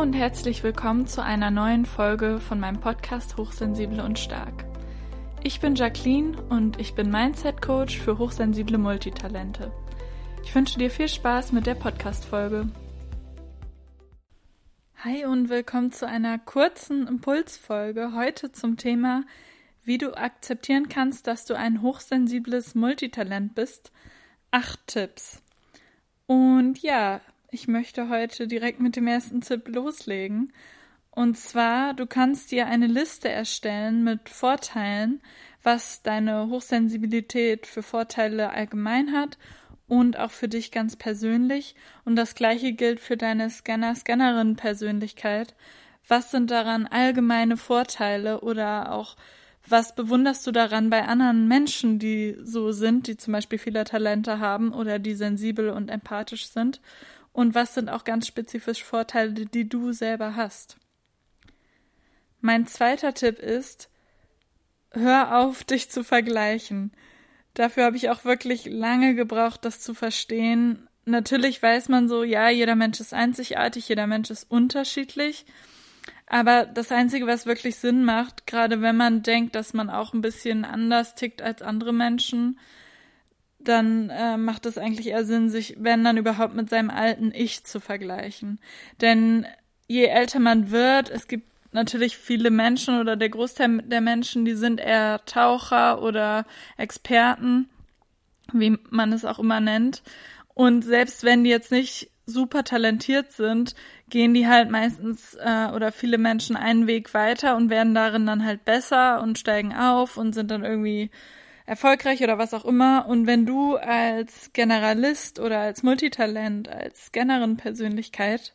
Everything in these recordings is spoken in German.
und herzlich willkommen zu einer neuen Folge von meinem Podcast Hochsensible und Stark. Ich bin Jacqueline und ich bin Mindset Coach für hochsensible Multitalente. Ich wünsche dir viel Spaß mit der Podcast-Folge. Hi und willkommen zu einer kurzen Impulsfolge heute zum Thema, wie du akzeptieren kannst, dass du ein hochsensibles Multitalent bist. Acht Tipps. Und ja, ich möchte heute direkt mit dem ersten Tipp loslegen. Und zwar, du kannst dir eine Liste erstellen mit Vorteilen, was deine Hochsensibilität für Vorteile allgemein hat und auch für dich ganz persönlich. Und das gleiche gilt für deine Scanner-Scannerin-Persönlichkeit. Was sind daran allgemeine Vorteile oder auch was bewunderst du daran bei anderen Menschen, die so sind, die zum Beispiel viele Talente haben oder die sensibel und empathisch sind? Und was sind auch ganz spezifisch Vorteile, die du selber hast. Mein zweiter Tipp ist, hör auf, dich zu vergleichen. Dafür habe ich auch wirklich lange gebraucht, das zu verstehen. Natürlich weiß man so, ja, jeder Mensch ist einzigartig, jeder Mensch ist unterschiedlich. Aber das Einzige, was wirklich Sinn macht, gerade wenn man denkt, dass man auch ein bisschen anders tickt als andere Menschen, dann äh, macht es eigentlich eher Sinn, sich, wenn dann überhaupt, mit seinem alten Ich zu vergleichen. Denn je älter man wird, es gibt natürlich viele Menschen oder der Großteil der Menschen, die sind eher Taucher oder Experten, wie man es auch immer nennt. Und selbst wenn die jetzt nicht super talentiert sind, gehen die halt meistens äh, oder viele Menschen einen Weg weiter und werden darin dann halt besser und steigen auf und sind dann irgendwie erfolgreich oder was auch immer. Und wenn du als Generalist oder als Multitalent, als Scannerin-Persönlichkeit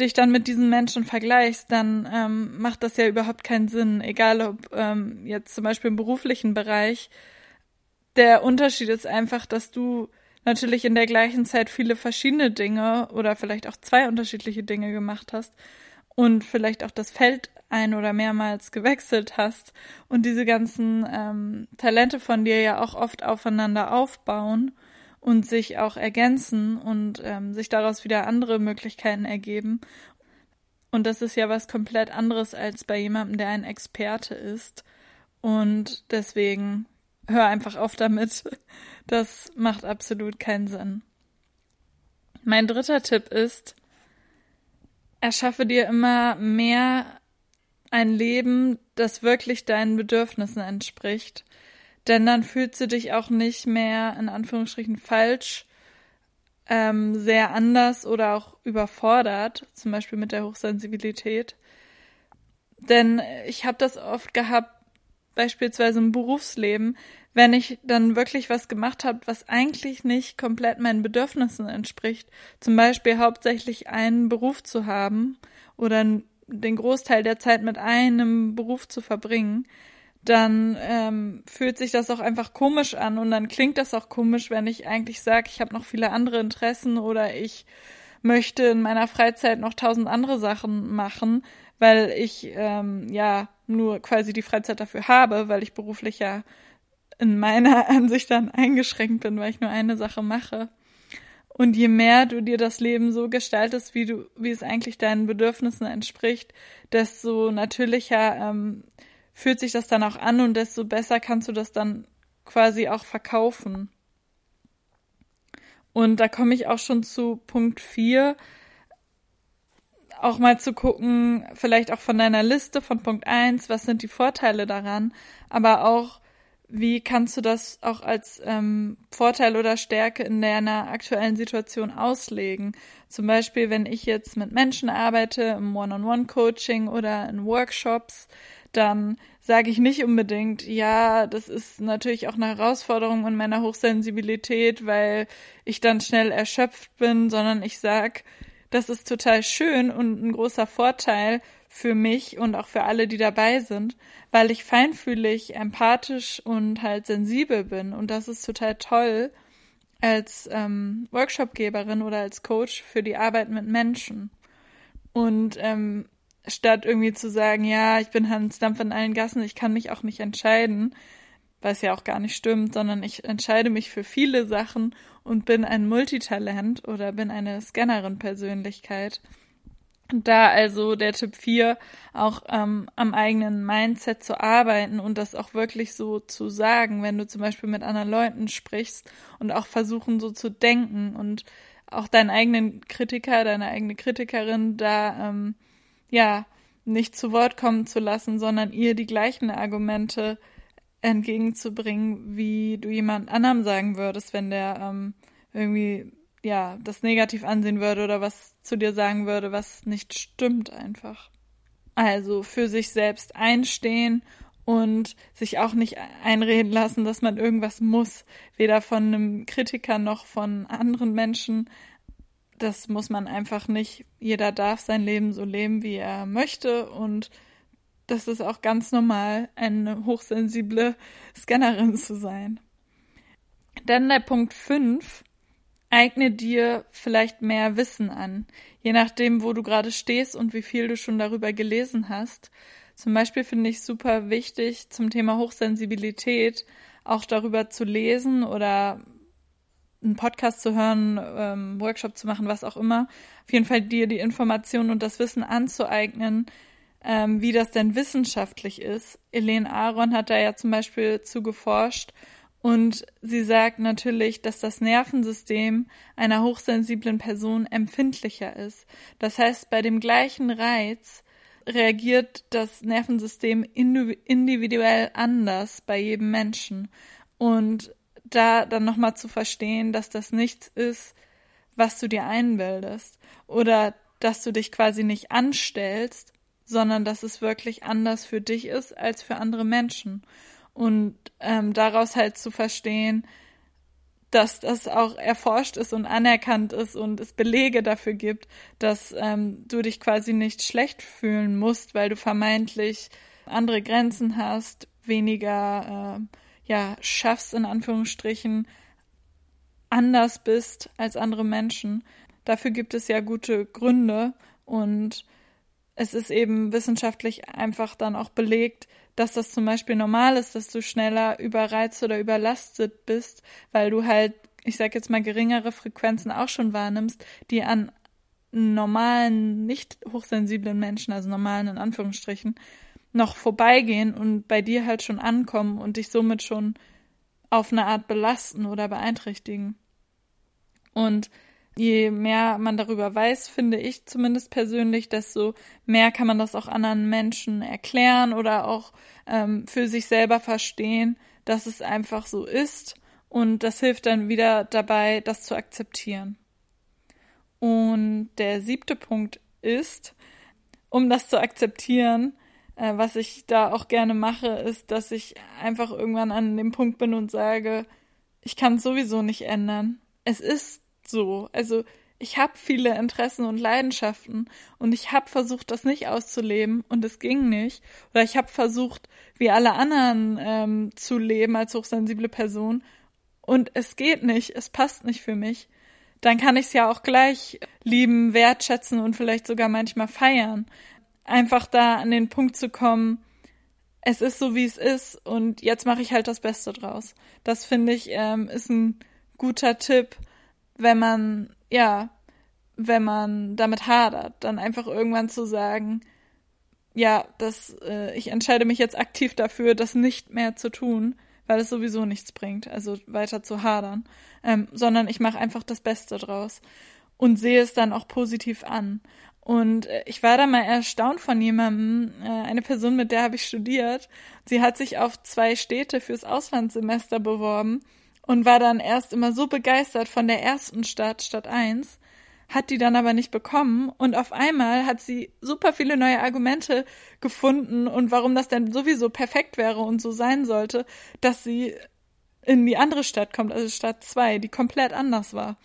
dich dann mit diesen Menschen vergleichst, dann ähm, macht das ja überhaupt keinen Sinn. Egal ob ähm, jetzt zum Beispiel im beruflichen Bereich. Der Unterschied ist einfach, dass du natürlich in der gleichen Zeit viele verschiedene Dinge oder vielleicht auch zwei unterschiedliche Dinge gemacht hast und vielleicht auch das Feld ein oder mehrmals gewechselt hast und diese ganzen ähm, Talente von dir ja auch oft aufeinander aufbauen und sich auch ergänzen und ähm, sich daraus wieder andere Möglichkeiten ergeben. Und das ist ja was komplett anderes als bei jemandem, der ein Experte ist. Und deswegen hör einfach auf damit. Das macht absolut keinen Sinn. Mein dritter Tipp ist, erschaffe dir immer mehr ein Leben, das wirklich deinen Bedürfnissen entspricht. Denn dann fühlst du dich auch nicht mehr in Anführungsstrichen falsch, ähm, sehr anders oder auch überfordert, zum Beispiel mit der Hochsensibilität. Denn ich habe das oft gehabt, beispielsweise im Berufsleben, wenn ich dann wirklich was gemacht habe, was eigentlich nicht komplett meinen Bedürfnissen entspricht, zum Beispiel hauptsächlich einen Beruf zu haben oder den Großteil der Zeit mit einem Beruf zu verbringen, dann ähm, fühlt sich das auch einfach komisch an und dann klingt das auch komisch, wenn ich eigentlich sage, ich habe noch viele andere Interessen oder ich möchte in meiner Freizeit noch tausend andere Sachen machen, weil ich ähm, ja nur quasi die Freizeit dafür habe, weil ich beruflich ja in meiner Ansicht dann eingeschränkt bin, weil ich nur eine Sache mache. Und je mehr du dir das Leben so gestaltest, wie du, wie es eigentlich deinen Bedürfnissen entspricht, desto natürlicher ähm, fühlt sich das dann auch an und desto besser kannst du das dann quasi auch verkaufen. Und da komme ich auch schon zu Punkt 4, auch mal zu gucken, vielleicht auch von deiner Liste von Punkt 1, was sind die Vorteile daran, aber auch wie kannst du das auch als ähm, Vorteil oder Stärke in deiner aktuellen Situation auslegen? Zum Beispiel, wenn ich jetzt mit Menschen arbeite, im One-on-One-Coaching oder in Workshops, dann sage ich nicht unbedingt, ja, das ist natürlich auch eine Herausforderung in meiner Hochsensibilität, weil ich dann schnell erschöpft bin, sondern ich sag, das ist total schön und ein großer Vorteil, für mich und auch für alle, die dabei sind, weil ich feinfühlig, empathisch und halt sensibel bin. Und das ist total toll als ähm, Workshopgeberin oder als Coach für die Arbeit mit Menschen. Und ähm, statt irgendwie zu sagen, ja, ich bin Hans Dampf in allen Gassen, ich kann mich auch nicht entscheiden, was ja auch gar nicht stimmt, sondern ich entscheide mich für viele Sachen und bin ein Multitalent oder bin eine Scannerin-Persönlichkeit. Da also der Tipp 4 auch ähm, am eigenen Mindset zu arbeiten und das auch wirklich so zu sagen, wenn du zum Beispiel mit anderen Leuten sprichst und auch versuchen so zu denken und auch deinen eigenen Kritiker, deine eigene Kritikerin da ähm, ja nicht zu Wort kommen zu lassen, sondern ihr die gleichen Argumente entgegenzubringen, wie du jemand anderem sagen würdest, wenn der ähm, irgendwie ja das negativ ansehen würde oder was zu dir sagen würde, was nicht stimmt einfach. Also für sich selbst einstehen und sich auch nicht einreden lassen, dass man irgendwas muss, weder von einem Kritiker noch von anderen Menschen. Das muss man einfach nicht. Jeder darf sein Leben so leben, wie er möchte und das ist auch ganz normal, eine hochsensible Scannerin zu sein. Dann der Punkt 5 eigne dir vielleicht mehr Wissen an, je nachdem, wo du gerade stehst und wie viel du schon darüber gelesen hast. Zum Beispiel finde ich super wichtig zum Thema Hochsensibilität auch darüber zu lesen oder einen Podcast zu hören, ähm, Workshop zu machen, was auch immer. Auf jeden Fall dir die Informationen und das Wissen anzueignen, ähm, wie das denn wissenschaftlich ist. Elaine Aaron hat da ja zum Beispiel zu geforscht und sie sagt natürlich, dass das Nervensystem einer hochsensiblen Person empfindlicher ist. Das heißt, bei dem gleichen Reiz reagiert das Nervensystem individuell anders bei jedem Menschen. Und da dann nochmal zu verstehen, dass das nichts ist, was du dir einbildest oder dass du dich quasi nicht anstellst, sondern dass es wirklich anders für dich ist als für andere Menschen und ähm, daraus halt zu verstehen, dass das auch erforscht ist und anerkannt ist und es Belege dafür gibt, dass ähm, du dich quasi nicht schlecht fühlen musst, weil du vermeintlich andere Grenzen hast, weniger äh, ja schaffst in Anführungsstrichen, anders bist als andere Menschen. Dafür gibt es ja gute Gründe und es ist eben wissenschaftlich einfach dann auch belegt, dass das zum Beispiel normal ist, dass du schneller überreizt oder überlastet bist, weil du halt, ich sag jetzt mal, geringere Frequenzen auch schon wahrnimmst, die an normalen, nicht hochsensiblen Menschen, also normalen in Anführungsstrichen, noch vorbeigehen und bei dir halt schon ankommen und dich somit schon auf eine Art belasten oder beeinträchtigen. Und je mehr man darüber weiß, finde ich zumindest persönlich, desto mehr kann man das auch anderen Menschen erklären oder auch ähm, für sich selber verstehen, dass es einfach so ist. Und das hilft dann wieder dabei, das zu akzeptieren. Und der siebte Punkt ist, um das zu akzeptieren, äh, was ich da auch gerne mache, ist, dass ich einfach irgendwann an dem Punkt bin und sage, ich kann es sowieso nicht ändern. Es ist so. Also ich habe viele Interessen und Leidenschaften und ich habe versucht, das nicht auszuleben und es ging nicht. Oder ich habe versucht, wie alle anderen ähm, zu leben als hochsensible Person und es geht nicht, es passt nicht für mich. Dann kann ich es ja auch gleich lieben, wertschätzen und vielleicht sogar manchmal feiern. Einfach da an den Punkt zu kommen, es ist so, wie es ist und jetzt mache ich halt das Beste draus. Das finde ich ähm, ist ein guter Tipp wenn man, ja, wenn man damit hadert, dann einfach irgendwann zu sagen, ja, das, äh, ich entscheide mich jetzt aktiv dafür, das nicht mehr zu tun, weil es sowieso nichts bringt, also weiter zu hadern, ähm, sondern ich mache einfach das Beste draus und sehe es dann auch positiv an. Und äh, ich war da mal erstaunt von jemandem, äh, eine Person, mit der habe ich studiert. Sie hat sich auf zwei Städte fürs Auslandssemester beworben und war dann erst immer so begeistert von der ersten Stadt, Stadt 1, hat die dann aber nicht bekommen und auf einmal hat sie super viele neue Argumente gefunden und warum das denn sowieso perfekt wäre und so sein sollte, dass sie in die andere Stadt kommt, also Stadt 2, die komplett anders war.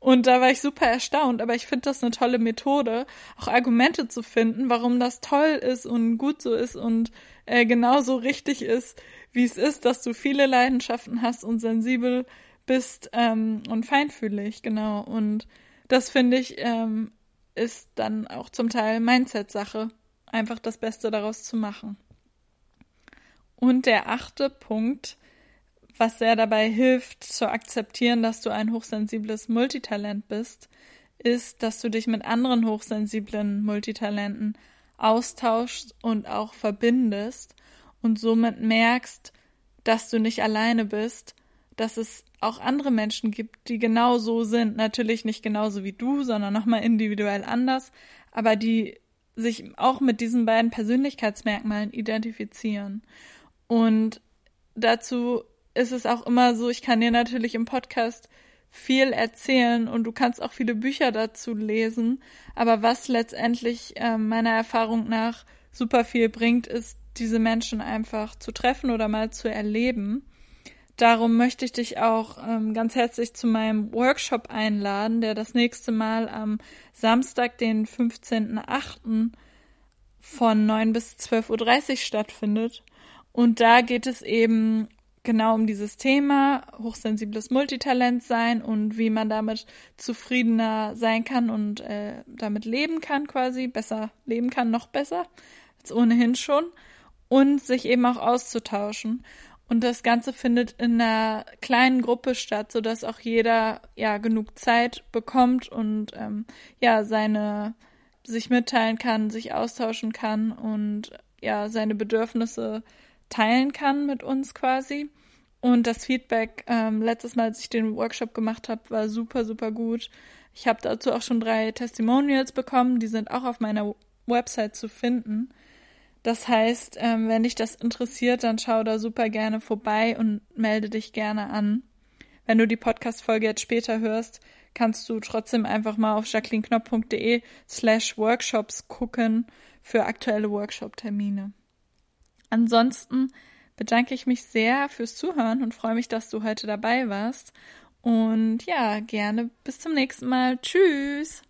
Und da war ich super erstaunt, aber ich finde das eine tolle Methode, auch Argumente zu finden, warum das toll ist und gut so ist und äh, genauso richtig ist, wie es ist, dass du viele Leidenschaften hast und sensibel bist ähm, und feinfühlig, genau. Und das finde ich ähm, ist dann auch zum Teil Mindset-Sache, einfach das Beste daraus zu machen. Und der achte Punkt, was sehr dabei hilft, zu akzeptieren, dass du ein hochsensibles Multitalent bist, ist, dass du dich mit anderen hochsensiblen Multitalenten austauschst und auch verbindest und somit merkst, dass du nicht alleine bist, dass es auch andere Menschen gibt, die genau so sind. Natürlich nicht genauso wie du, sondern nochmal individuell anders, aber die sich auch mit diesen beiden Persönlichkeitsmerkmalen identifizieren. Und dazu ist es auch immer so, ich kann dir natürlich im Podcast viel erzählen und du kannst auch viele Bücher dazu lesen. Aber was letztendlich äh, meiner Erfahrung nach super viel bringt, ist, diese Menschen einfach zu treffen oder mal zu erleben. Darum möchte ich dich auch ähm, ganz herzlich zu meinem Workshop einladen, der das nächste Mal am Samstag, den 15.08. von 9 bis 12.30 Uhr stattfindet. Und da geht es eben genau um dieses Thema, hochsensibles Multitalent sein und wie man damit zufriedener sein kann und äh, damit leben kann quasi, besser leben kann, noch besser als ohnehin schon und sich eben auch auszutauschen. Und das Ganze findet in einer kleinen Gruppe statt, so dass auch jeder ja genug Zeit bekommt und ähm, ja seine sich mitteilen kann, sich austauschen kann und ja seine Bedürfnisse teilen kann mit uns quasi. Und das Feedback ähm, letztes Mal, als ich den Workshop gemacht habe, war super, super gut. Ich habe dazu auch schon drei Testimonials bekommen, die sind auch auf meiner Website zu finden. Das heißt, ähm, wenn dich das interessiert, dann schau da super gerne vorbei und melde dich gerne an. Wenn du die Podcast-Folge jetzt später hörst, kannst du trotzdem einfach mal auf jacquelineknopf.de slash workshops gucken für aktuelle Workshop-Termine. Ansonsten bedanke ich mich sehr fürs Zuhören und freue mich, dass du heute dabei warst. Und ja, gerne bis zum nächsten Mal. Tschüss.